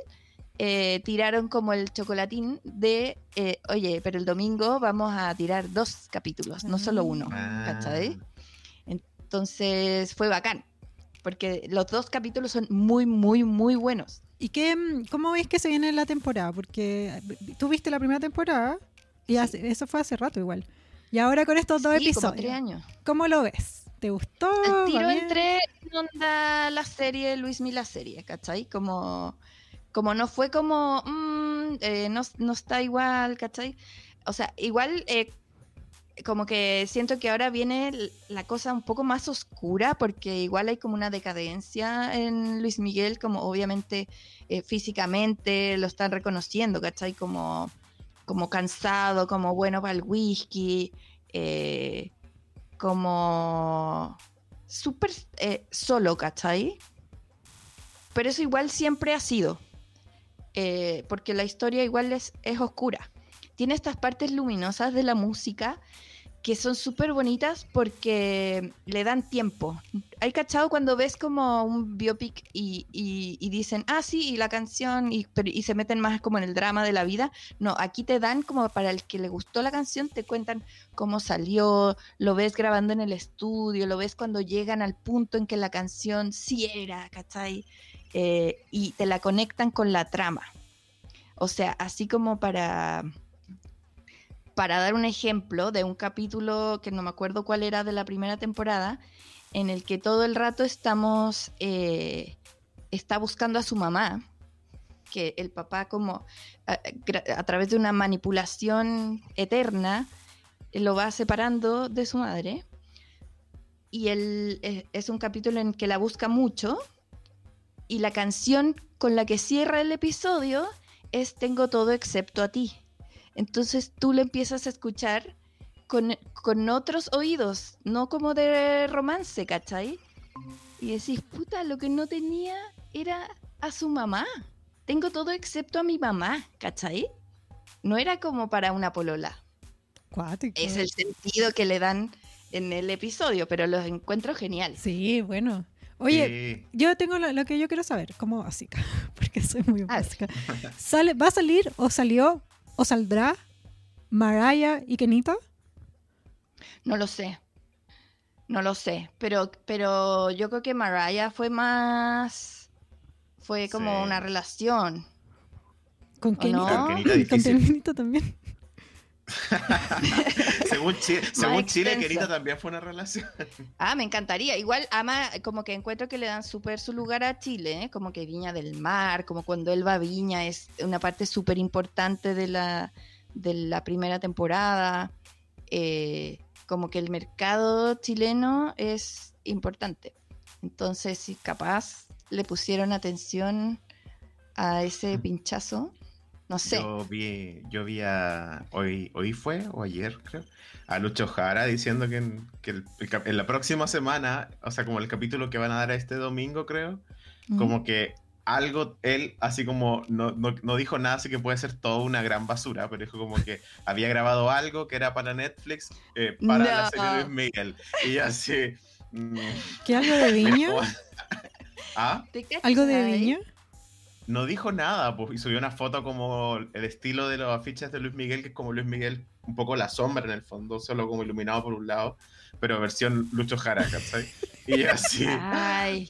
eh, tiraron como el chocolatín de, eh, oye, pero el domingo vamos a tirar dos capítulos, no solo uno. Ah. ¿Cachai? Entonces fue bacán. Porque los dos capítulos son muy, muy, muy buenos. ¿Y qué, mm, cómo ves que se viene la temporada? Porque eh, tú viste la primera temporada y hace- eso fue hace rato igual. Y ahora con estos dos Sí, como episodios, tres años. ¿cómo lo ves? ¿Te gustó? ¿Va tiro bien? entré en onda la serie Luis Mil la serie, ¿cachai? Como, como no fue como, mm, eh, no, no está igual, ¿cachai? O sea, igual eh, como que siento que ahora viene la cosa un poco más oscura porque igual hay como una decadencia en Luis Miguel, como obviamente eh, físicamente lo están reconociendo, ¿cachai? Como, como cansado, como bueno para el whisky, eh, como súper eh, solo, ¿cachai? Pero eso igual siempre ha sido, eh, porque la historia igual es, es oscura. Tiene estas partes luminosas de la música que son súper bonitas porque le dan tiempo. Hay cachado cuando ves como un biopic y, y- dicen, ah, sí, y la canción, y, pero- y se meten más como en el drama de la vida. No, aquí te dan como para el que le gustó la canción, te cuentan cómo salió, lo ves grabando en el estudio, lo ves cuando llegan al punto en que la canción sí era, ¿cachai? eh, y te la conectan con la trama. O sea, así como para, para dar un ejemplo de un capítulo que no me acuerdo cuál era de la primera temporada, en el que todo el rato estamos, eh, está buscando a su mamá, que el papá como a, a través de una manipulación eterna lo va separando de su madre. Y él eh, es un capítulo en que la busca mucho. Y la canción con la que cierra el episodio es Tengo todo excepto a ti. Entonces tú lo empiezas a escuchar con, con otros oídos, no como de romance, ¿cachai? Y decís, puta, lo que no tenía era a su mamá. Tengo todo excepto a mi mamá, ¿cachai? No era como para una polola. Cuático. Es el sentido que le dan en el episodio, pero los encuentro genial. Sí, bueno. Oye, Sí. yo tengo lo, lo que yo quiero saber, como básica, porque soy muy básica. ¿Sale, ¿Va a salir o salió o saldrá Mariah y Kenita? No lo sé. No lo sé. Pero, pero yo creo que Mariah fue más. Fue como Sí. una relación. ¿Con ¿O Kenita? no? Con Kenita Con difícil. Kenita también. según Chile, según Chile. Kenita también fue una relación. Ah, me encantaría. Igual ama, como que encuentro que le dan súper su lugar a Chile, ¿eh? como que Viña del Mar, como cuando él va a Viña, es una parte súper importante de la, de la primera temporada. Eh, como que el mercado chileno es importante. Entonces, si capaz le pusieron atención a ese pinchazo, no sé. Yo vi, yo vi a. Hoy, hoy fue, o ayer, creo. A Lucho Jara diciendo que, en, que el- el cap- en la próxima semana, o sea, como el capítulo que van a dar este domingo, creo, Mm. como que algo, él, así como no, no, no dijo nada, así que puede ser toda una gran basura, pero dijo como que había grabado algo que era para Netflix, eh, para la serie de Luis Miguel. Y así. mm, ¿Qué algo de Viña? ¿Ah? ¿Algo de Viña? No dijo nada, pues, y subió una foto como el estilo de los afiches de Luis Miguel, que es como Luis Miguel, un poco la sombra en el fondo, solo como iluminado por un lado, pero versión Lucho Jara, ¿cachai? Y así, Ay,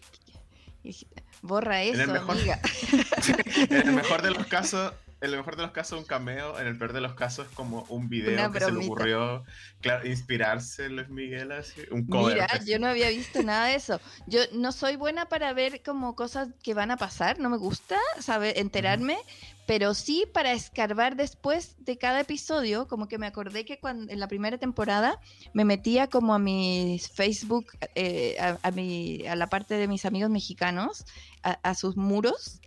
borra En el eso, mejor- amiga. en el mejor de los casos, en el mejor de los casos un cameo, en el peor de los casos como un video Una que se le bromita. ocurrió, claro, inspirarse en Luis Miguel, así, un cover. Mira, así. yo no había visto nada de eso. Yo no soy buena para ver como cosas que van a pasar, no me gusta saber enterarme, pero sí para escarbar después de cada episodio, como que me acordé que cuando en la primera temporada me metía como a mi Facebook, eh, a, a mi, a la parte de mis amigos mexicanos, a, a sus muros.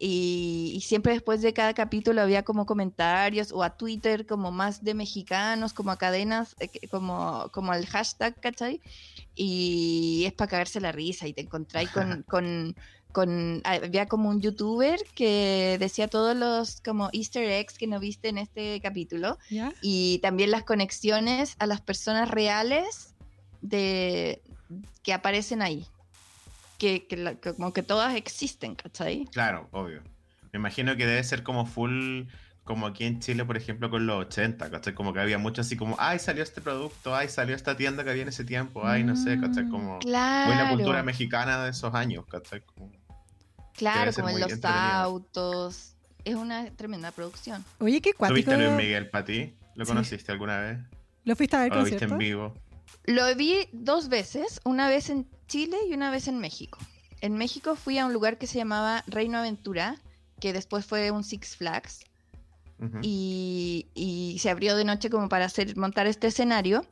Y, y siempre después de cada capítulo había como comentarios o a Twitter como más de mexicanos, como a cadenas, eh, como, como al hashtag, ¿cachai? Y es para cagarse la risa y te encontráis con, con, con- Había como un youtuber que decía todos los como easter eggs que no viste en este capítulo y también las conexiones a las personas reales de que aparecen ahí. Que, que la- que como que todas existen, ¿cachai? Claro, obvio. Me imagino que debe ser como full, como aquí en Chile, por ejemplo, con los 80, ¿cachai? Como que había mucho así como, ay, salió este producto, ay, salió esta tienda que había en ese tiempo, ay, no sé, ¿cachai? Mm, Como Claro. muy la cultura mexicana de esos años, ¿cachai? Como- Claro, como en los autos. Es una tremenda producción. Oye, qué cuático. ¿Tuviste a Luis Miguel, Pati? ¿Lo Sí. conociste alguna vez? ¿Lo fuiste a ver ¿O lo viste concierto? en vivo? Lo vi dos veces, una vez en Chile y una vez en México. En México fui a un lugar que se llamaba Reino Aventura, que después fue un Six Flags, y, y se abrió de noche como para hacer montar este escenario.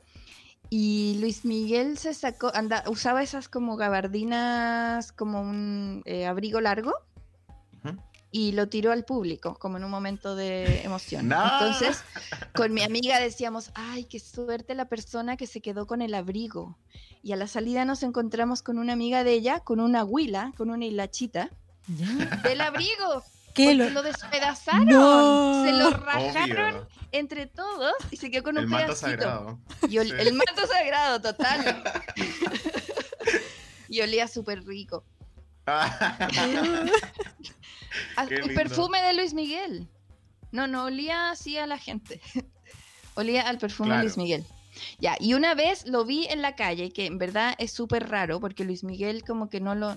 Y Luis Miguel se sacó, anda, usaba esas como gabardinas, como un eh, abrigo largo. Y lo tiró al público, como en un momento de emoción. No. Entonces, con mi amiga decíamos, ay, qué suerte la persona que se quedó con el abrigo. Y a la salida nos encontramos con una amiga de ella, con una huila, con una hilachita, ¿Ya? del abrigo. ¿Qué? Lo... lo despedazaron, No. se lo rajaron Obvio. entre todos y se quedó con El un manto pedacito. sagrado. Y ol- Sí. El manto sagrado, total. y olía súper rico. El perfume de Luis Miguel. No, no olía así a la gente. olía al perfume Claro. de Luis Miguel. Ya, y una vez lo vi en la calle, que en verdad es súper raro, porque Luis Miguel como que no lo,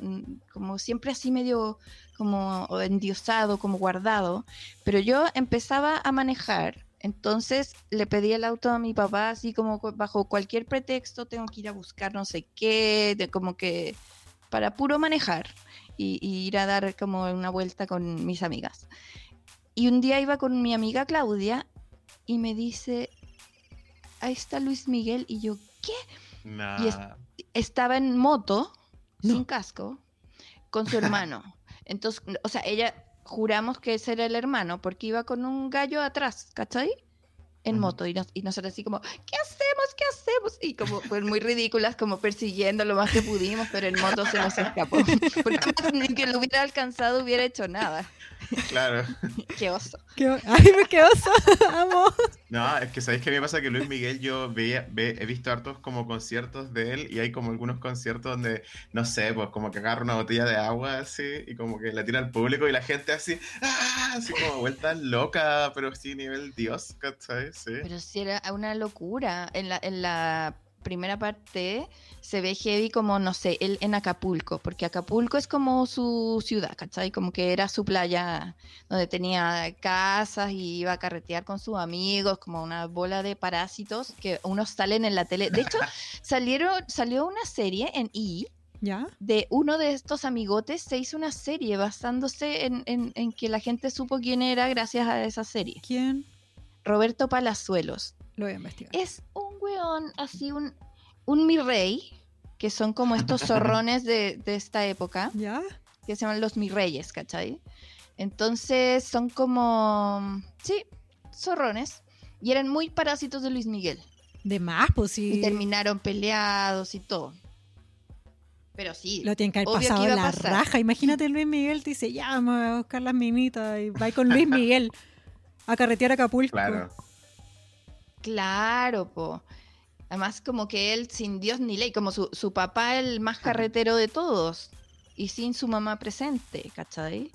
como siempre así medio como endiosado, como guardado, pero yo empezaba a manejar, entonces le pedí el auto a mi papá así como bajo cualquier pretexto, tengo que ir a buscar no sé qué, de como que para puro manejar y, y ir a dar como una vuelta con mis amigas. Y un día iba con mi amiga Claudia y me dice, ahí está Luis Miguel y yo, ¿qué? Nah. Y es- Estaba en moto, No. sin casco, con su hermano. Entonces, o sea, ella juramos que ese era el hermano porque iba con un gallo atrás, ¿cachai? En moto y, nos- y nosotros así como, ¿qué hacemos? ¿Qué hacemos? Y como pues muy ridículas, como persiguiendo lo más que pudimos, pero en moto se nos escapó. Porque ni que lo hubiera alcanzado hubiera hecho nada. Claro. Qué oso. Qué Ay, me quedó oso. Amo. No, es que sabéis que a mí me pasa que Luis Miguel yo veía, ve- he visto hartos como conciertos de él y hay como algunos conciertos donde, no sé, pues como que agarra una botella de agua así y como que la tira al público y la gente así, ¡ah! así como vuelta loca, pero sí nivel Dios, ¿cachai? Sí. Pero sí era una locura. En la, en la primera parte se ve heavy como, no sé, él en Acapulco, porque Acapulco es como su ciudad, ¿cachai? Como que era su playa donde tenía casas y iba a carretear con sus amigos, como una bola de parásitos que unos salen en la tele. De hecho, salieron, salió una serie en E! ¿Ya? de uno de estos amigotes, se hizo una serie basándose en, en- en que la gente supo quién era gracias a esa serie. ¿Quién? Roberto Palazuelos. Lo voy a investigar. Es un weón, así un, un mi rey, que son como estos zorrones de, de esta época, ¿Ya? que se llaman los mi reyes, ¿cachai? Entonces son como, sí, zorrones, y eran muy parásitos de Luis Miguel, De más, pues sí. y terminaron peleados y todo. Pero sí, Lo tienen que haber que pasado la raja. Imagínate Luis Miguel te dice, ya, me voy a buscar las minitas y va con Luis Miguel a carretear a Acapulco. Claro. claro, po. Además como que él sin Dios ni ley, como su, su papá el más carretero de todos, y sin su mamá presente, ¿cachai?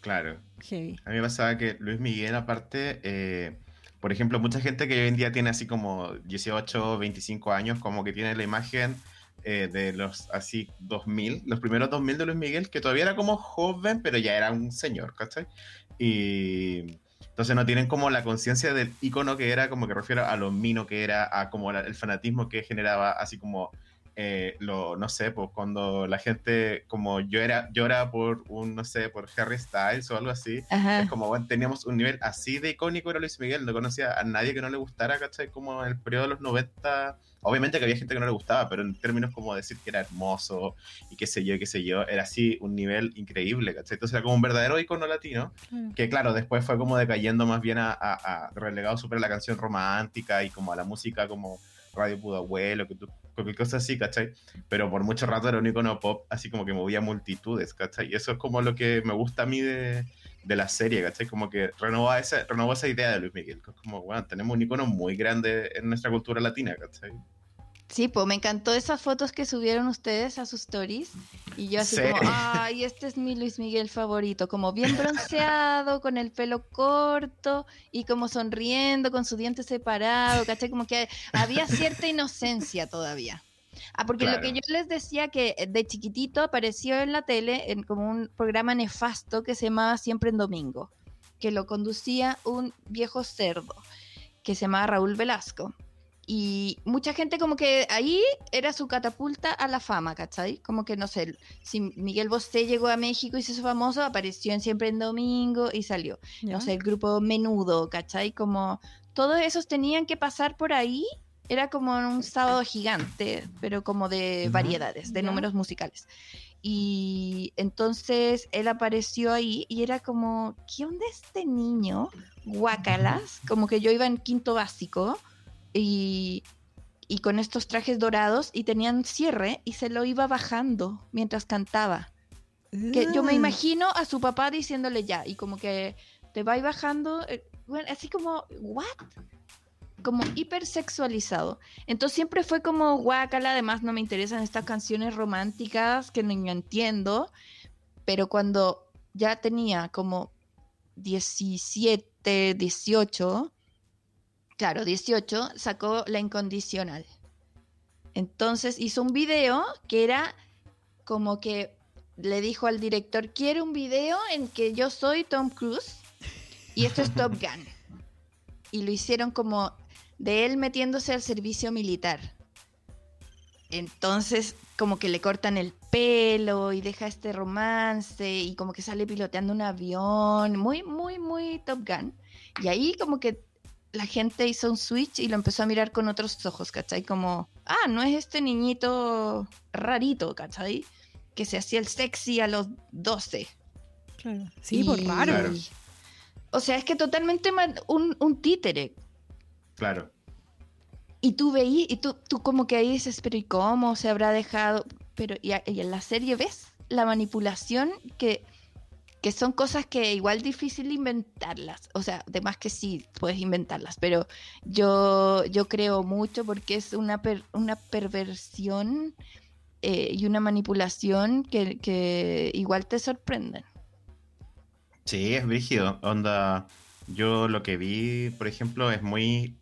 Claro. Heavy. A mí me pasaba que Luis Miguel, aparte, eh, por ejemplo, mucha gente que hoy en día tiene así como 18, 25 años, como que tiene la imagen eh, de los así 2000, los primeros 2000 de Luis Miguel, que todavía era como joven, pero ya era un señor, ¿cachai? Y entonces no tienen como la conciencia del icono que era, como que refiero a lo mino que era, a como la- el fanatismo que generaba, así como eh, lo, no sé, pues cuando la gente como era, llora por un, no sé, por Harry Styles o algo así, es como, bueno, teníamos un nivel así de icónico era Luis Miguel, no conocía a nadie que no le gustara, ¿cachai? Como en el periodo de los 90, obviamente que había gente que no le gustaba, pero en términos como decir que era hermoso y qué sé yo, qué sé yo, era así un nivel increíble, ¿cachai? Entonces era como un verdadero icono latino, que claro, después fue como decayendo más bien a, a- a relegado súper a la canción romántica y como a la música como Radio Pudahuelo, que tú, cualquier cosa así, ¿cachai? Pero por mucho rato era un icono pop, así como que movía multitudes, ¿cachai? Y eso es como lo que me gusta a mí de, de la serie, ¿cachai? Como que renovó esa, renovó esa idea de Luis Miguel, que es como, bueno, tenemos un icono muy grande en nuestra cultura latina, ¿cachai? Sí, pues me encantó esas fotos que subieron ustedes a sus stories. Y yo así Sí. como, ay, este es mi Luis Miguel favorito. Como bien bronceado, con el pelo corto y como sonriendo, con su diente separado, ¿cachai? Como que había cierta inocencia todavía. Ah, porque lo que yo les decía que eh, de chiquitito apareció en la tele en como un programa nefasto que se llamaba Siempre en Domingo, que lo conducía un viejo cerdo que se llamaba Raúl Velasco. Y mucha gente como que ahí era su catapulta a la fama, ¿cachai? Como que, no sé, si Miguel Bosé llegó a México y se hizo famoso, apareció en Siempre en Domingo y salió. ¿Ya? No sé, el grupo Menudo, ¿cachai? Como todos esos tenían que pasar por ahí. Era como un sábado gigante, pero como de variedades, de números musicales. Y entonces él apareció ahí y era como, ¿qué onda este niño? Guacalas, como que yo iba en quinto básico y, y con estos trajes dorados y tenían cierre y se lo iba bajando mientras cantaba. Que yo me Ah. imagino a su papá diciéndole ya y como que te va bajando, eh, bueno, así como, ¿what? Como hipersexualizado. Entonces siempre fue como guácala, además no me interesan estas canciones románticas que ni entiendo, pero cuando ya tenía como 17, 18, claro, 18, sacó La Incondicional. Entonces hizo un video que era como que le dijo al director, quiero un video en que yo soy Tom Cruise y esto es Top Gun. Y lo hicieron como de él metiéndose al servicio militar. Entonces, como que le cortan el pelo y deja este romance y como que sale piloteando un avión. Muy, muy, muy Top Gun. Y ahí como que la gente hizo un switch y lo empezó a mirar con otros ojos, ¿cachai? Como, ah, no es este niñito rarito, ¿cachai? Que se hacía el sexy a los 12. Claro. Sí, por Y- raro. Claro. O sea, es que totalmente un, un títere. Claro. Y tú veí, y tú, tú como que ahí dices, pero ¿y cómo se habrá dejado? Pero y, en la serie ves la manipulación que, que son cosas que igual difícil inventarlas. O sea, además que sí, puedes inventarlas, pero yo, yo creo mucho porque es una, per- una perversión eh, y una manipulación que, que igual te sorprenden. Sí, es brígido. Onda, yo lo que vi, por ejemplo, es muy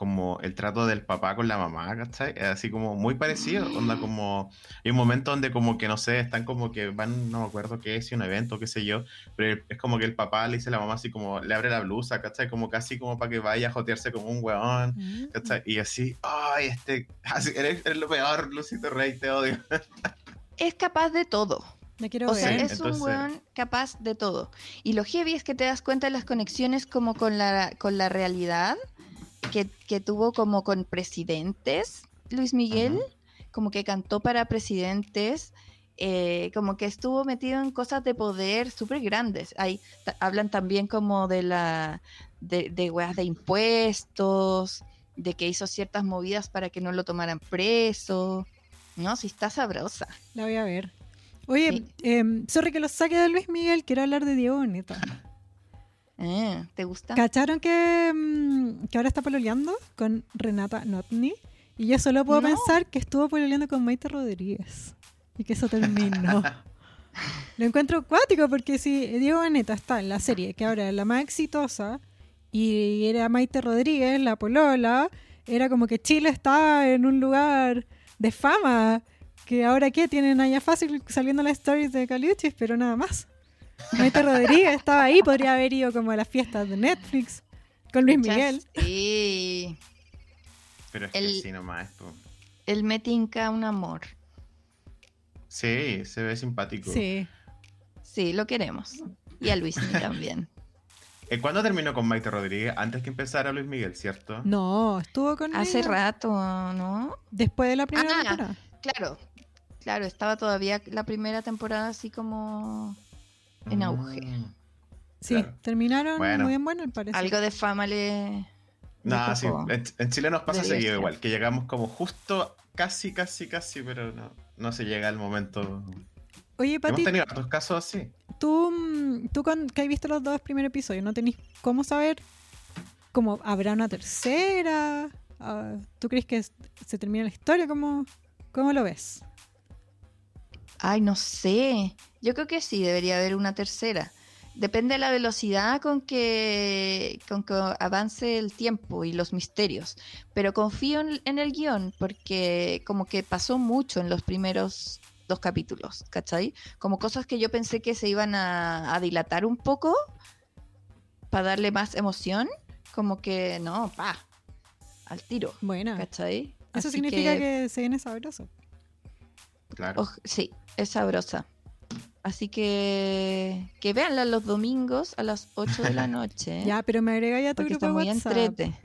como el trato del papá con la mamá, ¿cachai? Es así como muy parecido. Onda, como hay un momento donde como que, no sé, están como que van, no me acuerdo qué es, si un evento, qué sé yo, pero es como que el papá le dice a la mamá así como, le abre la blusa, ¿cachai? Como casi como para que vaya a jotearse como un weón. Mm. ¿cachai? Y así, ay, este, así, eres, eres lo peor, Lucito Rey, te odio. Es capaz de todo. La quiero O sea, ver. es entonces- un weón capaz de todo. Y lo heavy es que te das cuenta de las conexiones como con la, con la realidad que, que tuvo como con presidentes, Luis Miguel, como que cantó para presidentes, eh, como que estuvo metido en cosas de poder súper grandes. Ahí hablan también como de la de, de weas de impuestos, de que hizo ciertas movidas para que no lo tomaran preso. No, si está sabrosa. La voy a ver. Oye, Sí. em, sorry que lo saque de Luis Miguel, quiero hablar de Diego Boneta. Eh, ¿Te gusta? ¿Cacharon que, mm, que ahora está pololeando con Renata Notni? Y yo solo puedo No. pensar que estuvo pololeando con Maite Rodríguez. Y que eso terminó. Lo encuentro acuático porque si Diego Boneta está en la serie, que ahora es la más exitosa, y era Maite Rodríguez, la polola, era como que Chile estaba en un lugar de fama. Que ahora qué, tienen allá fácil saliendo las stories de Caliuchis, pero nada más. Maite Rodríguez estaba ahí, podría haber ido como a las fiestas de Netflix con Luis Miguel. Sí. Pero es que El- sí nomás. El me tinca un amor. Sí, se ve simpático. Sí. Sí, lo queremos. Y a Luismi también. Eh, ¿Cuándo terminó con Maite Rodríguez? Antes que empezara Luis Miguel, ¿cierto? No, estuvo con Hace ella rato, ¿no? después de la primera Ah, temporada. Claro. Claro, estaba todavía la primera temporada así como en auge. Mm. Sí, claro. terminaron Bueno. muy en bueno, al parecer. Algo de fama le... No, le sí, en, en Chile nos pasa seguido igual, que llegamos como justo, casi, casi, casi, pero no, no se llega al momento. Oye, Hemos Pati, tenido otros casos así. tú, mm, tú con, que has visto los dos primeros episodios, ¿no tenés cómo saber cómo habrá una tercera? Ah, ¿Tú crees que se termina la historia? ¿Cómo, cómo lo ves? Ay, no sé. Yo creo que sí, debería haber una tercera. Depende de la velocidad con que, con que avance el tiempo y los misterios. Pero confío en, en el guion porque como que pasó mucho en los primeros dos capítulos, ¿cachai? Como cosas que yo pensé que se iban a, a dilatar un poco para darle más emoción. Como que no, pa, al tiro, Buena. ¿cachai? Eso Así significa que... se viene sabroso. Claro. Sí, es sabrosa. Así que que véanla los domingos a las 8 de la noche. Ya, pero me agrega ya tu porque grupo está de muy WhatsApp. entrete.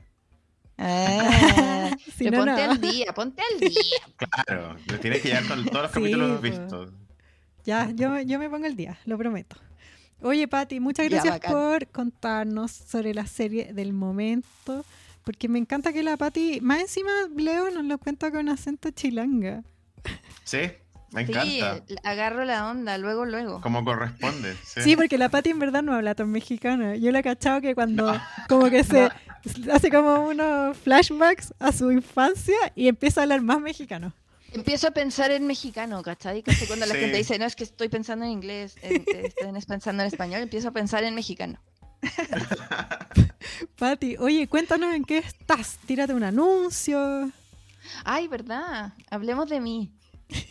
Ah, Si pero no, ponte no. al día, ponte al día. Claro, le tienes que llegar con todos los Sí, capítulos pues. vistos. Ya, yo, yo me pongo el día, lo prometo. Oye, Pati, muchas gracias por contarnos sobre la serie del momento, porque me encanta que la Pati, más encima Leo nos lo cuenta con acento chilanga. Sí, me Sí, encanta. agarro la onda, luego, luego. Como corresponde. Sí. Sí, porque la Pati en verdad no habla tan mexicana. Yo la he cachado que cuando como que se hace como unos flashbacks a su infancia y empieza a hablar más mexicano. Empiezo a pensar en mexicano, ¿cachai? Que cuando la Sí. gente dice, no, es que estoy pensando en inglés, en- estoy pensando en español, empiezo a pensar en mexicano. Pati, oye, cuéntanos en qué estás. Tírate un anuncio. Ay, ¿verdad? Hablemos de mí.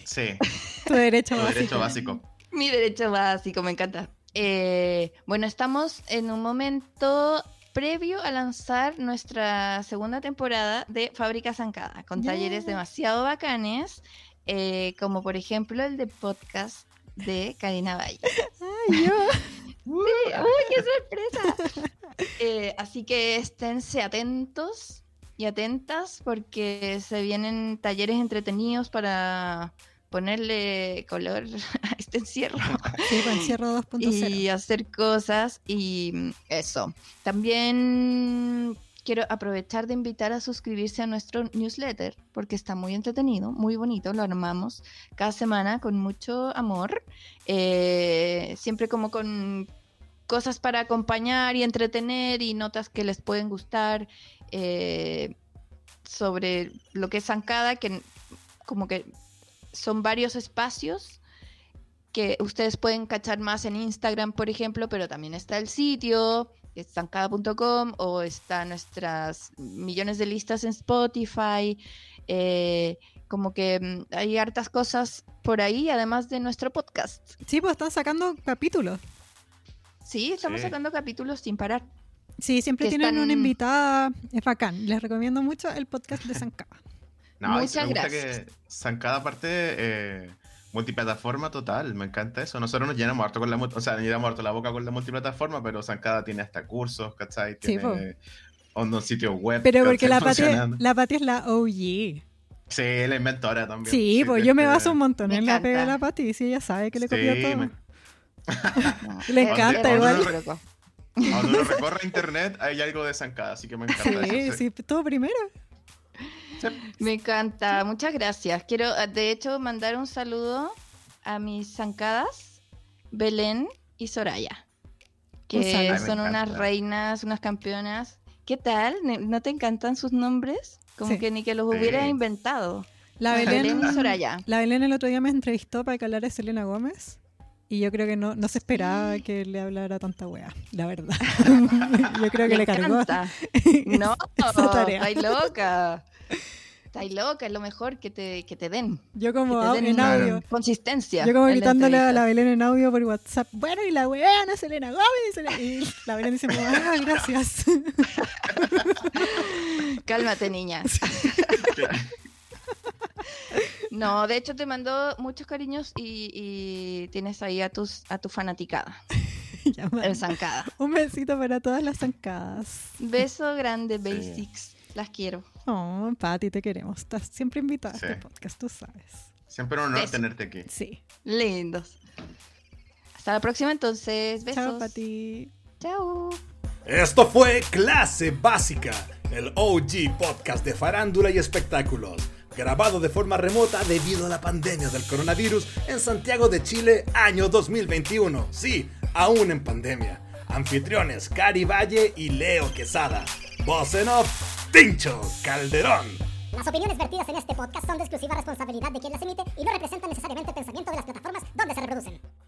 Sí, Tu derecho tu básico. derecho básico. Mi derecho básico, me encanta. Eh, bueno, estamos en un momento previo a lanzar nuestra segunda temporada de Fábrica Zancada, con Yeah. talleres demasiado bacanes, eh, como por ejemplo el de podcast de Karina Valle. Ay, yo. ¡Uy, qué sorpresa! Eh, así que esténse atentos y atentas porque se vienen talleres entretenidos para ponerle color a este encierro Sí, pues encierro 2.0. y hacer cosas y mm, eso. También quiero aprovechar de invitar a suscribirse a nuestro newsletter porque está muy entretenido, muy bonito, lo armamos cada semana con mucho amor, eh, siempre como con cosas para acompañar y entretener y notas que les pueden gustar eh, sobre lo que es Zancada, que como que son varios espacios que ustedes pueden cachar más en Instagram, por ejemplo, pero también está el sitio, zancada.com, o están nuestras millones de listas en Spotify. eh, como que mm, hay hartas cosas por ahí, además de nuestro podcast. Sí, pues están sacando capítulos. Sí, estamos Sí. sacando capítulos sin parar. Sí, siempre tienen están- una invitada. Es bacán. Les recomiendo mucho el podcast de Zancaba. No, y me Muchas gusta gracias. que Zancada parte eh, multiplataforma total, me encanta eso. Nosotros nos llenamos harto con la o sea, nos llenamos harto la boca con la multiplataforma, pero Zancada tiene hasta cursos, ¿cachai? Sí, po. Tiene onda, un sitio web. Pero porque la Pati, la Pati es la OG. Sí, la inventora también. Sí, pues yo me baso un montón Me en la pega de encanta. la Pati. Sí, ella sabe que le Sí, copió todo. me- No, Le encanta igual. Cuando uno recorre internet hay algo de Zancada, así que me encanta Sí, eso. sí, todo primero. Sí. Me encanta, muchas gracias. Quiero, eh, de hecho, mandar un saludo a mis zancadas, Belén y Soraya, que. Ay, son unas reinas, unas campeonas. ¿Qué tal? ¿Ne- ¿No te encantan sus nombres? Como Sí. que ni que los Sí. hubiera inventado. La Belén Belén, y Soraya. la Belén el otro día me entrevistó para que hablara de Selena Gómez. Y yo creo que no, no se esperaba que le hablara tanta wea, la verdad. yo creo que Me le cargó. No, esa tarea. estáis loca. Estáis loca, es lo mejor que te, que te den. Yo Que como te den en audio. consistencia. Yo como gritándole a la. Belén en audio por WhatsApp. Bueno, y la wea, no Selena Gómez. Selena-". Y la Belén dice, ah, gracias. Cálmate, niña. No, de hecho te mandó muchos cariños y, y tienes ahí a tus a tu fanaticada, en zancada. Un besito para todas las zancadas. Beso grande, basics. Las quiero. Oh, Pati, te queremos. Estás siempre invitada Sí. a este podcast, tú sabes. Siempre un honor Beso. tenerte aquí. Sí. Lindos. Hasta la próxima entonces. Besos. Chao, Pati. Chao. Esto fue Clase Básica, el OG podcast de farándula y espectáculos, grabado de forma remota debido a la pandemia del coronavirus en Santiago de Chile, año 2021. Sí, aún en pandemia. Anfitriones Cari Valle y Leo Quesada. Voz en off, Tincho Calderón. Las opiniones vertidas en este podcast son de exclusiva responsabilidad de quien las emite y no representan necesariamente el pensamiento de las plataformas donde se reproducen.